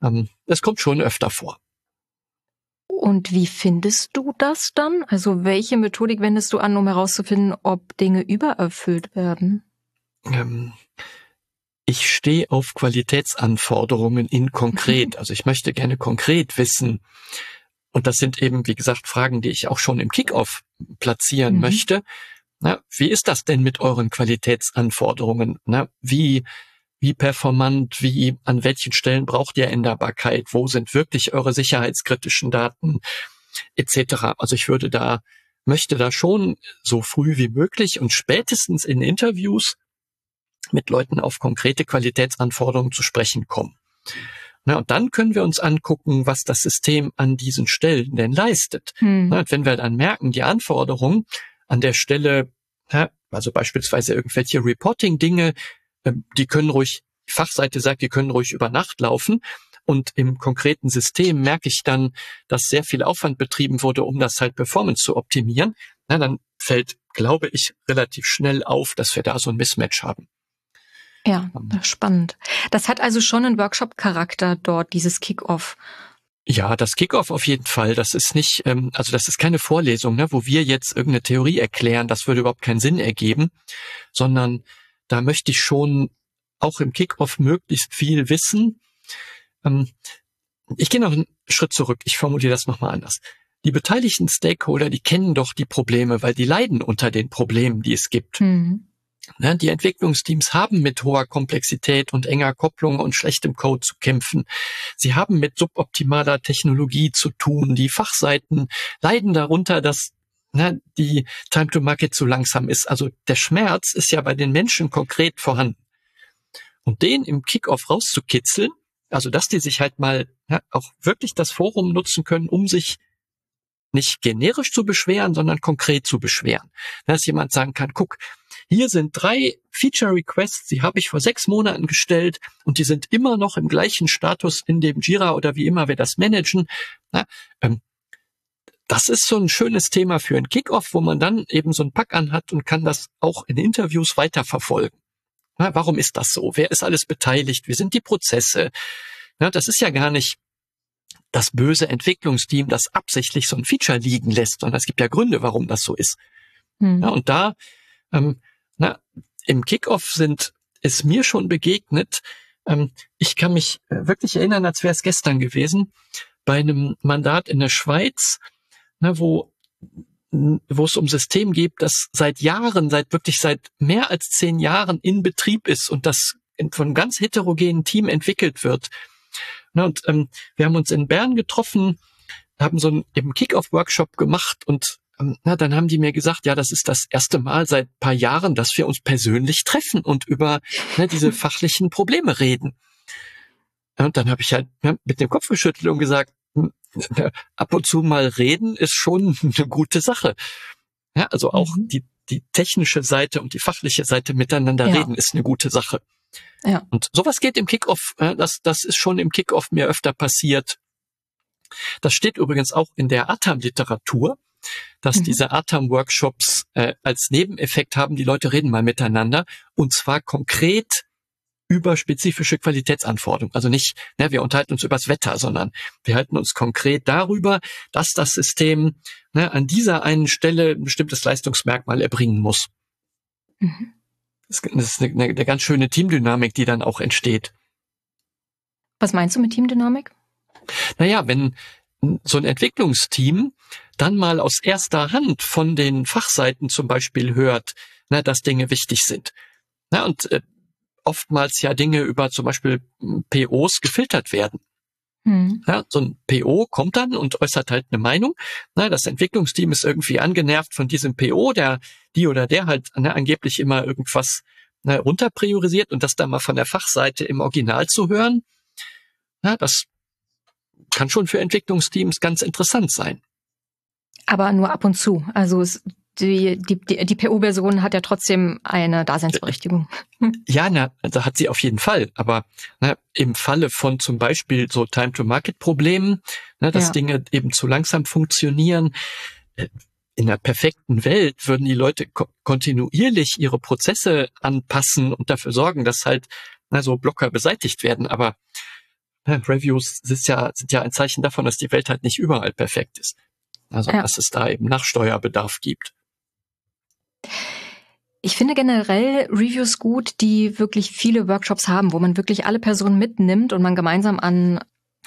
ähm, das kommt schon öfter vor. Und wie findest du das dann? Also welche Methodik wendest du an, um herauszufinden, ob Dinge übererfüllt werden? Ähm, ich stehe auf Qualitätsanforderungen in konkret. Also ich möchte gerne konkret wissen. Und das sind eben, wie gesagt, Fragen, die ich auch schon im Kickoff platzieren mhm. möchte. Na, wie ist das denn mit euren Qualitätsanforderungen? Na, wie wie performant, wie an welchen Stellen braucht ihr Änderbarkeit, wo sind wirklich eure sicherheitskritischen Daten etc. Also ich würde da, möchte da schon so früh wie möglich und spätestens in Interviews mit Leuten auf konkrete Qualitätsanforderungen zu sprechen kommen. Na, und dann können wir uns angucken, was das System an diesen Stellen denn leistet. Hm. Na, und wenn wir dann merken, die Anforderungen an der Stelle, also beispielsweise irgendwelche Reporting-Dinge, ähm, die können ruhig, die Fachseite sagt, die können ruhig über Nacht laufen. Und im konkreten System merke ich dann, dass sehr viel Aufwand betrieben wurde, um das halt Performance zu optimieren. Na, dann fällt, glaube ich, relativ schnell auf, dass wir da so ein Mismatch haben. Ja, ähm. spannend. Das hat also schon einen Workshop-Charakter dort, dieses Kick-Off. Ja, das Kickoff auf jeden Fall. Das ist nicht, ähm, also das ist keine Vorlesung, ne, wo wir jetzt irgendeine Theorie erklären. Das würde überhaupt keinen Sinn ergeben, sondern da möchte ich schon auch im Kickoff möglichst viel wissen. Ähm, ich gehe noch einen Schritt zurück. Ich formuliere das nochmal anders. Die beteiligten Stakeholder, die kennen doch die Probleme, weil die leiden unter den Problemen, die es gibt. Mhm. Ne, die Entwicklungsteams haben mit hoher Komplexität und enger Kopplung und schlechtem Code zu kämpfen. Sie haben mit suboptimaler Technologie zu tun. Die Fachseiten leiden darunter, dass ne, die Time to Market zu langsam ist. Also der Schmerz ist ja bei den Menschen konkret vorhanden. Und den im Kickoff rauszukitzeln, also dass die sich halt mal ja, auch wirklich das Forum nutzen können, um sich nicht generisch zu beschweren, sondern konkret zu beschweren. Dass jemand sagen kann, guck, hier sind drei Feature Requests, die habe ich vor sechs Monaten gestellt und die sind immer noch im gleichen Status in dem Jira oder wie immer wir das managen. Na, ähm, das ist so ein schönes Thema für ein Kickoff, wo man dann eben so ein Pack anhat und kann das auch in Interviews weiterverfolgen. Na, warum ist das so? Wer ist alles beteiligt? Wie sind die Prozesse? Ja, das ist ja gar nicht das böse Entwicklungsteam, das absichtlich so ein Feature liegen lässt, sondern es gibt ja Gründe, warum das so ist. Hm. Ja, und da ähm, na, im Kickoff sind es mir schon begegnet. Ähm, ich kann mich äh, wirklich erinnern, als wäre es gestern gewesen, bei einem Mandat in der Schweiz ne, wo wo es um System geht, das seit Jahren, seit wirklich seit mehr als zehn Jahren in Betrieb ist und das von einem ganz heterogenen Team entwickelt wird. Ne, und ähm, wir haben uns in Bern getroffen, haben so einen Kick-Off-Workshop gemacht und na, dann haben die mir gesagt, ja, das ist das erste Mal seit paar Jahren, dass wir uns persönlich treffen und über ne, diese fachlichen Probleme reden. Und dann habe ich halt mit dem Kopf geschüttelt und gesagt, ab und zu mal reden ist schon eine gute Sache. Ja, also auch mhm. die, die technische Seite und die fachliche Seite miteinander ja. reden ist eine gute Sache. Ja. Und sowas geht im Kickoff, das, das ist schon im Kickoff mir öfter passiert. Das steht übrigens auch in der Atam-Literatur, dass mhm. diese Atam-Workshops äh, als Nebeneffekt haben, die Leute reden mal miteinander und zwar konkret über spezifische Qualitätsanforderungen. Also nicht, ne, wir unterhalten uns übers Wetter, sondern wir halten uns konkret darüber, dass das System ne, an dieser einen Stelle ein bestimmtes Leistungsmerkmal erbringen muss. Mhm. Das ist eine, eine, eine ganz schöne Teamdynamik, die dann auch entsteht. Was meinst du mit Teamdynamik? Naja, wenn so ein Entwicklungsteam dann mal aus erster Hand von den Fachseiten zum Beispiel hört, na, dass Dinge wichtig sind. Na, und äh, oftmals ja Dinge über zum Beispiel POs gefiltert werden. Mhm. Ja, so ein PO kommt dann und äußert halt eine Meinung. Na, das Entwicklungsteam ist irgendwie angenervt von diesem PO, der die oder der halt ne, angeblich immer irgendwas ne, runterpriorisiert und das dann mal von der Fachseite im Original zu hören. Ja, das kann schon für Entwicklungsteams ganz interessant sein. Aber nur ab und zu. Also es, die, die, die, die PO-Version hat ja trotzdem eine Daseinsberechtigung. Ja, na, da hat sie auf jeden Fall. Aber na, im Falle von zum Beispiel so Time-to-Market-Problemen, na, dass ja. Dinge eben zu langsam funktionieren, äh, in der perfekten Welt würden die Leute ko kontinuierlich ihre Prozesse anpassen und dafür sorgen, dass halt na, so Blocker beseitigt werden. Aber na, Reviews sind ja, sind ja ein Zeichen davon, dass die Welt halt nicht überall perfekt ist. Also ja. dass es da eben Nachsteuerbedarf gibt. Ich finde generell Reviews gut, die wirklich viele Workshops haben, wo man wirklich alle Personen mitnimmt und man gemeinsam an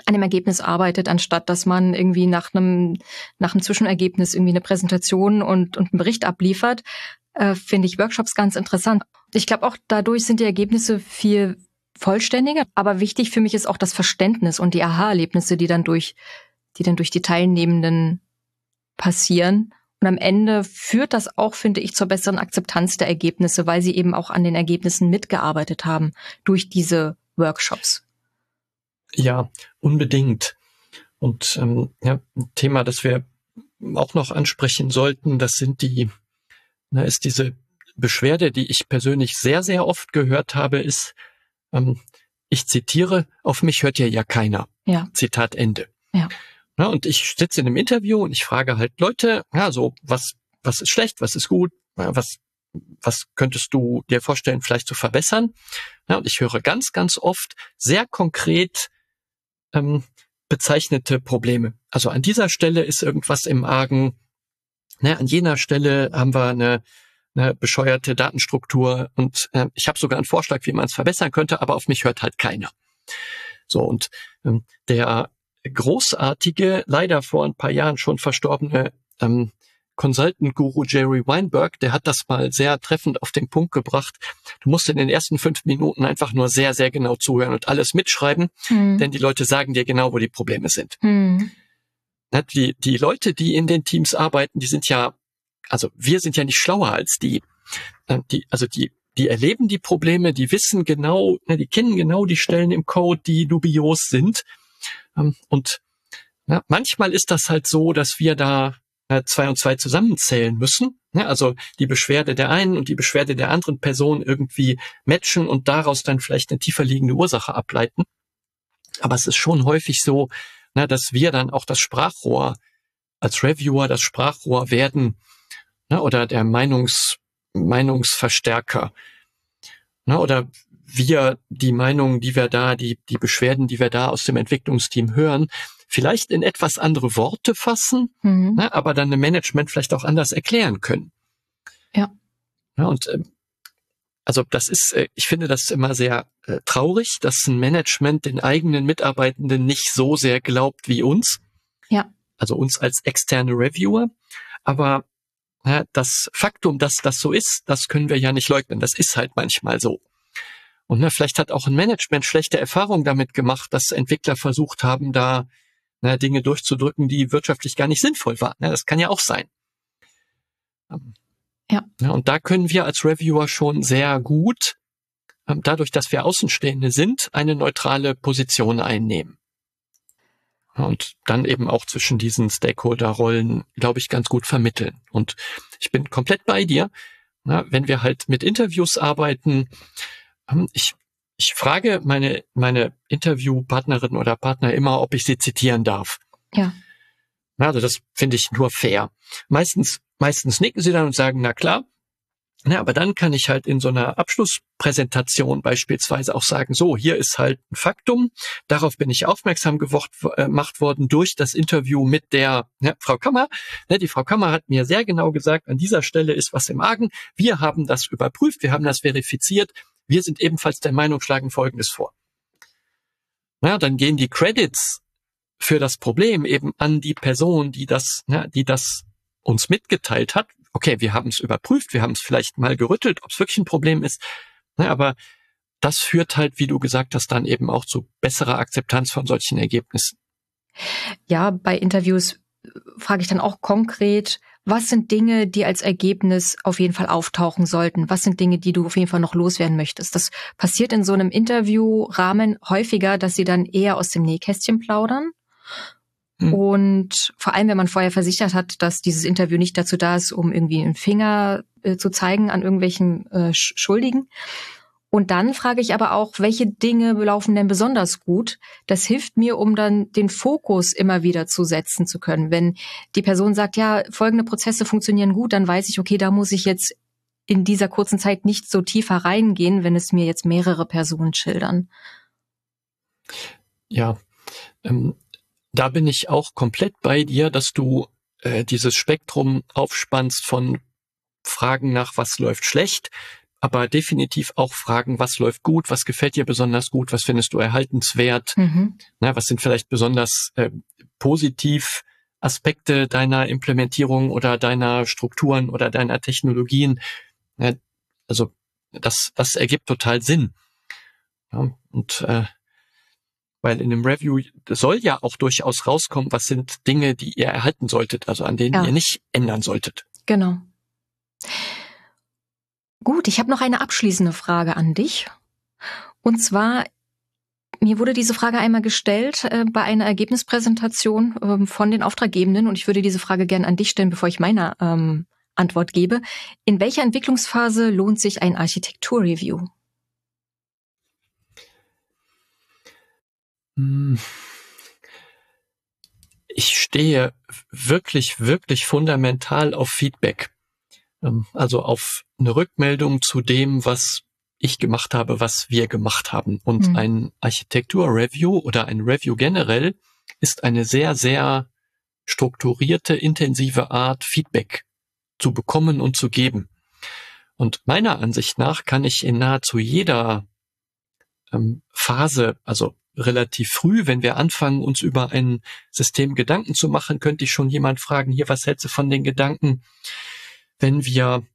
an dem Ergebnis arbeitet, anstatt dass man irgendwie nach einem nach einem Zwischenergebnis irgendwie eine Präsentation und, und einen Bericht abliefert, äh, finde ich Workshops ganz interessant. Ich glaube auch dadurch sind die Ergebnisse viel vollständiger, aber wichtig für mich ist auch das Verständnis und die Aha-Erlebnisse, die dann durch die dann durch die Teilnehmenden passieren und am Ende führt das auch, finde ich, zur besseren Akzeptanz der Ergebnisse, weil sie eben auch an den Ergebnissen mitgearbeitet haben durch diese Workshops. Ja, unbedingt. Und ähm, ja, ein Thema, das wir auch noch ansprechen sollten, das sind die, na, ist diese Beschwerde, die ich persönlich sehr, sehr oft gehört habe, ist, ähm, ich zitiere, auf mich hört ja ja keiner. Ja. Zitat Ende. Ja. Ja, und ich sitze in einem Interview und ich frage halt Leute, ja, so, was, was ist schlecht, was ist gut, was, was könntest du dir vorstellen, vielleicht zu verbessern? Ja, und ich höre ganz, ganz oft sehr konkret ähm, bezeichnete Probleme. Also an dieser Stelle ist irgendwas im Argen, ne, an jener Stelle haben wir eine, eine bescheuerte Datenstruktur und äh, ich habe sogar einen Vorschlag, wie man es verbessern könnte, aber auf mich hört halt keiner. So, und ähm, der großartige, leider vor ein paar Jahren schon verstorbene ähm, Consultant-Guru Jerry Weinberg, der hat das mal sehr treffend auf den Punkt gebracht. Du musst in den ersten fünf Minuten einfach nur sehr, sehr genau zuhören und alles mitschreiben, hm. denn die Leute sagen dir genau, wo die Probleme sind. Hm. Die, die Leute, die in den Teams arbeiten, die sind ja, also wir sind ja nicht schlauer als die. Äh, die also die, die erleben die Probleme, die wissen genau, ne, die kennen genau die Stellen im Code, die dubios sind und ja, manchmal ist das halt so, dass wir da äh, zwei und zwei zusammenzählen müssen. Ja, also die Beschwerde der einen und die Beschwerde der anderen Person irgendwie matchen und daraus dann vielleicht eine tiefer liegende Ursache ableiten. Aber es ist schon häufig so, na, dass wir dann auch das Sprachrohr als Reviewer das Sprachrohr werden oder der Meinungs, Meinungsverstärker. Oder wir die Meinungen, die wir da, die, die Beschwerden, die wir da aus dem Entwicklungsteam hören, vielleicht in etwas andere Worte fassen, mhm. ne, aber dann im Management vielleicht auch anders erklären können. Ja. ja und äh, also das ist, äh, ich finde das immer sehr äh, traurig, dass ein Management den eigenen Mitarbeitenden nicht so sehr glaubt wie uns. Ja. Also uns als externe Reviewer. Aber ja, das Faktum, dass das so ist, das können wir ja nicht leugnen. Das ist halt manchmal so. Und ne, vielleicht hat auch ein Management schlechte Erfahrungen damit gemacht, dass Entwickler versucht haben, da ne, Dinge durchzudrücken, die wirtschaftlich gar nicht sinnvoll waren. Ne, das kann ja auch sein. Ähm, ja. ja. Und da können wir als Reviewer schon sehr gut, ähm, dadurch, dass wir Außenstehende sind, eine neutrale Position einnehmen. Und dann eben auch zwischen diesen Stakeholder-Rollen, glaube ich, ganz gut vermitteln. Und ich bin komplett bei dir. Na, wenn wir halt mit Interviews arbeiten, ich, ich frage meine, meine Interviewpartnerin oder Partner immer, ob ich sie zitieren darf. Ja. Also das finde ich nur fair. Meistens, meistens nicken sie dann und sagen, na klar. Na, aber dann kann ich halt in so einer Abschlusspräsentation beispielsweise auch sagen, so, hier ist halt ein Faktum. Darauf bin ich aufmerksam äh, gemacht worden durch das Interview mit der ja, Frau Kammer. Ne, die Frau Kammer hat mir sehr genau gesagt, an dieser Stelle ist was im Argen. Wir haben das überprüft, wir haben das verifiziert. Wir sind ebenfalls der Meinung, schlagen Folgendes vor. Na, dann gehen die Credits für das Problem eben an die Person, die das, ja, die das uns mitgeteilt hat. Okay, wir haben es überprüft, wir haben es vielleicht mal gerüttelt, ob es wirklich ein Problem ist. Na, aber das führt halt, wie du gesagt hast, dann eben auch zu besserer Akzeptanz von solchen Ergebnissen. Ja, bei Interviews frage ich dann auch konkret, was sind Dinge, die als Ergebnis auf jeden Fall auftauchen sollten? Was sind Dinge, die du auf jeden Fall noch loswerden möchtest? Das passiert in so einem Interviewrahmen häufiger, dass sie dann eher aus dem Nähkästchen plaudern. Hm. Und vor allem, wenn man vorher versichert hat, dass dieses Interview nicht dazu da ist, um irgendwie einen Finger äh, zu zeigen an irgendwelchen äh, Schuldigen, und dann frage ich aber auch, welche Dinge laufen denn besonders gut? Das hilft mir, um dann den Fokus immer wieder zu setzen zu können. Wenn die Person sagt, ja, folgende Prozesse funktionieren gut, dann weiß ich, okay, da muss ich jetzt in dieser kurzen Zeit nicht so tiefer reingehen, wenn es mir jetzt mehrere Personen schildern. Ja, ähm, da bin ich auch komplett bei dir, dass du äh, dieses Spektrum aufspannst von Fragen nach, was läuft schlecht, aber definitiv auch fragen, was läuft gut, was gefällt dir besonders gut, was findest du erhaltenswert, mhm. Na, was sind vielleicht besonders äh, positiv Aspekte deiner Implementierung oder deiner Strukturen oder deiner Technologien. Ja, also das, das ergibt total Sinn. Ja, und äh, weil in dem Review soll ja auch durchaus rauskommen, was sind Dinge, die ihr erhalten solltet, also an denen ja. ihr nicht ändern solltet. Genau. Gut, ich habe noch eine abschließende Frage an dich. Und zwar, mir wurde diese Frage einmal gestellt äh, bei einer Ergebnispräsentation ähm, von den Auftraggebenden und ich würde diese Frage gerne an dich stellen, bevor ich meine ähm, Antwort gebe. In welcher Entwicklungsphase lohnt sich ein Architekturreview? Hm. Ich stehe wirklich, wirklich fundamental auf Feedback. Ähm, also auf eine Rückmeldung zu dem, was ich gemacht habe, was wir gemacht haben. Und mhm. ein Architektur-Review oder ein Review generell ist eine sehr, sehr strukturierte, intensive Art, Feedback zu bekommen und zu geben. Und meiner Ansicht nach kann ich in nahezu jeder ähm, Phase, also relativ früh, wenn wir anfangen, uns über ein System Gedanken zu machen, könnte ich schon jemand fragen, hier, was hältst du von den Gedanken? Wenn wir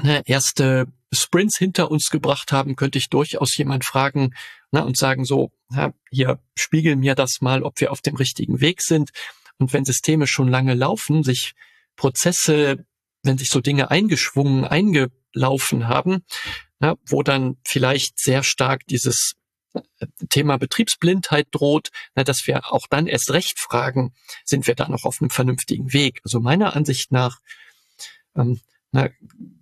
ne, erste Sprints hinter uns gebracht haben, könnte ich durchaus jemand fragen ne, und sagen so, ja, hier spiegel mir das mal, ob wir auf dem richtigen Weg sind. Und wenn Systeme schon lange laufen, sich Prozesse, wenn sich so Dinge eingeschwungen, eingelaufen haben, na, wo dann vielleicht sehr stark dieses äh, Thema Betriebsblindheit droht, na, dass wir auch dann erst recht fragen, sind wir da noch auf einem vernünftigen Weg? Also meiner Ansicht nach ähm, na,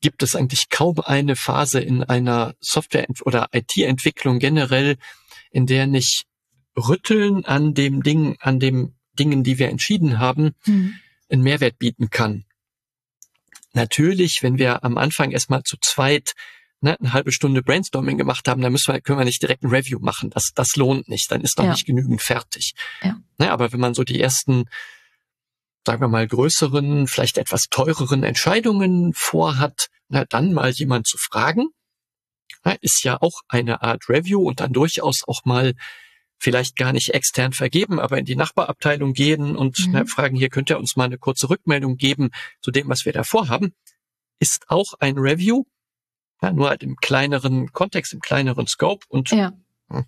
gibt es eigentlich kaum eine Phase in einer Software- oder IT-Entwicklung generell, in der nicht Rütteln an dem Ding, an dem Dingen, die wir entschieden haben, mhm. einen Mehrwert bieten kann. Natürlich, wenn wir am Anfang erstmal zu zweit ne, eine halbe Stunde Brainstorming gemacht haben, dann müssen wir, können wir nicht direkt ein Review machen. Das, das lohnt nicht. Dann ist doch ja. nicht genügend fertig. Ja. Ne, aber wenn man so die ersten sagen wir mal, größeren, vielleicht etwas teureren Entscheidungen vorhat, na, dann mal jemand zu fragen, na, ist ja auch eine Art Review und dann durchaus auch mal vielleicht gar nicht extern vergeben, aber in die Nachbarabteilung gehen und mhm. na, fragen, hier könnt ihr uns mal eine kurze Rückmeldung geben zu dem, was wir da vorhaben, ist auch ein Review, ja, nur halt im kleineren Kontext, im kleineren Scope und ja. hm,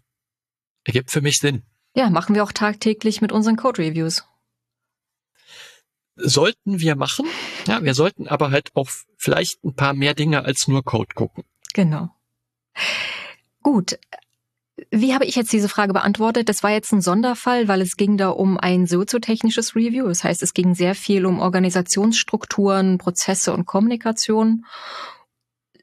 ergibt für mich Sinn. Ja, machen wir auch tagtäglich mit unseren Code Reviews sollten wir machen. Ja, wir sollten aber halt auch vielleicht ein paar mehr Dinge als nur Code gucken. Genau. Gut. Wie habe ich jetzt diese Frage beantwortet? Das war jetzt ein Sonderfall, weil es ging da um ein soziotechnisches Review. Das heißt, es ging sehr viel um Organisationsstrukturen, Prozesse und Kommunikation.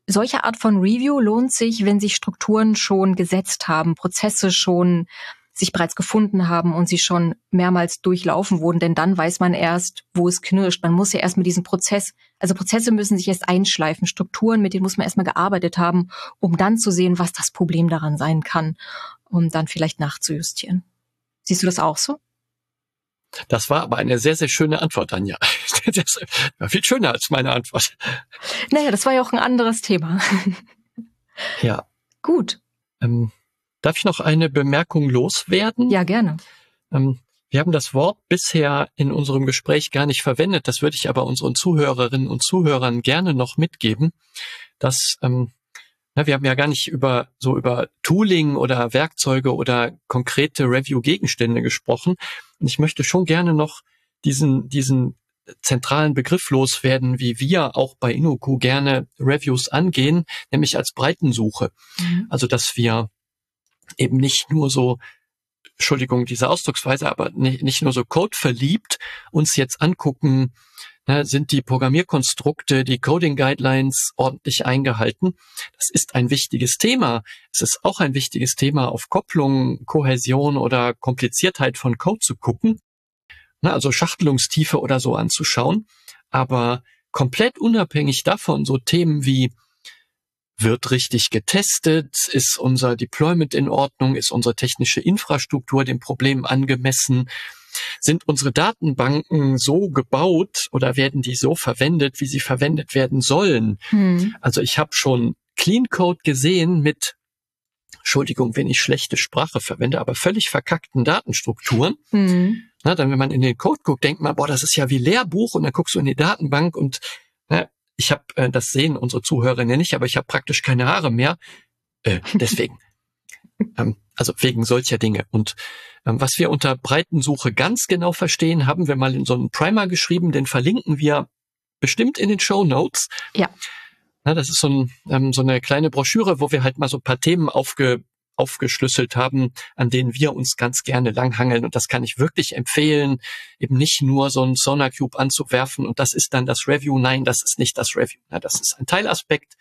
Solche Art von Review lohnt sich, wenn sich Strukturen schon gesetzt haben, Prozesse schon sich bereits gefunden haben und sie schon mehrmals durchlaufen wurden, denn dann weiß man erst, wo es knirscht. Man muss ja erst mit diesem Prozess, also Prozesse müssen sich erst einschleifen, Strukturen, mit denen muss man erstmal gearbeitet haben, um dann zu sehen, was das Problem daran sein kann, um dann vielleicht nachzujustieren. Siehst du das auch so? Das war aber eine sehr, sehr schöne Antwort, Anja. Das war viel schöner als meine Antwort. Naja, das war ja auch ein anderes Thema. Ja. Gut. Ähm, Darf ich noch eine Bemerkung loswerden? Ja, gerne. Ähm, wir haben das Wort bisher in unserem Gespräch gar nicht verwendet. Das würde ich aber unseren Zuhörerinnen und Zuhörern gerne noch mitgeben, dass ähm, Na, wir haben ja gar nicht über so über Tooling oder Werkzeuge oder konkrete Review-Gegenstände gesprochen. Und ich möchte schon gerne noch diesen, diesen zentralen Begriff loswerden, wie wir auch bei Inoku gerne Reviews angehen, nämlich als Breitensuche. Mhm. Also, dass wir eben nicht nur so Entschuldigung, diese Ausdrucksweise, aber nicht, nicht nur so Code verliebt uns jetzt angucken, ne, sind die Programmierkonstrukte, die Coding Guidelines ordentlich eingehalten. Das ist ein wichtiges Thema. Es ist auch ein wichtiges Thema, auf Kopplung, Kohäsion oder Kompliziertheit von Code zu gucken. Ne, also Schachtelungstiefe oder so anzuschauen. Aber komplett unabhängig davon so Themen wie wird richtig getestet? Ist unser Deployment in Ordnung? Ist unsere technische Infrastruktur dem Problem angemessen? Sind unsere Datenbanken so gebaut oder werden die so verwendet, wie sie verwendet werden sollen? Hm. Also ich habe schon Clean Code gesehen mit Entschuldigung, wenn ich schlechte Sprache verwende, aber völlig verkackten Datenstrukturen. Mhm. Na, dann, wenn man in den Code guckt, denkt man, boah, das ist ja wie Lehrbuch und dann guckst du in die Datenbank und ich habe, äh, das sehen unsere Zuhörerinnen nicht, aber ich habe praktisch keine Haare mehr. Äh, deswegen. ähm, also wegen solcher Dinge. Und ähm, was wir unter Breitensuche ganz genau verstehen, haben wir mal in so einem Primer geschrieben, den verlinken wir bestimmt in den Show Notes. Ja. Na, das ist so, ein, ähm, so eine kleine Broschüre, wo wir halt mal so ein paar Themen aufge, aufgeschlüsselt haben, an denen wir uns ganz gerne langhangeln. Und das kann ich wirklich empfehlen, eben nicht nur so ein Sonar Cube anzuwerfen und das ist dann das Review. Nein, das ist nicht das Review. Na, das ist ein Teilaspekt.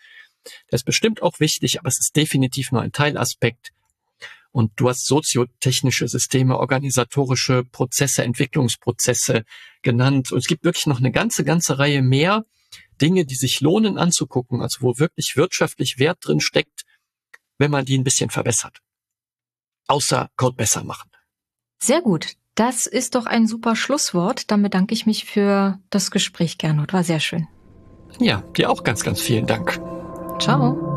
Der ist bestimmt auch wichtig, aber es ist definitiv nur ein Teilaspekt. Und du hast soziotechnische Systeme, organisatorische Prozesse, Entwicklungsprozesse genannt. Und es gibt wirklich noch eine ganze, ganze Reihe mehr Dinge, die sich lohnen anzugucken, also wo wirklich wirtschaftlich Wert drin steckt, wenn man die ein bisschen verbessert. Außer Code besser machen. Sehr gut. Das ist doch ein super Schlusswort. Dann bedanke ich mich für das Gespräch, Gernot. War sehr schön. Ja, dir auch ganz, ganz vielen Dank. Ciao.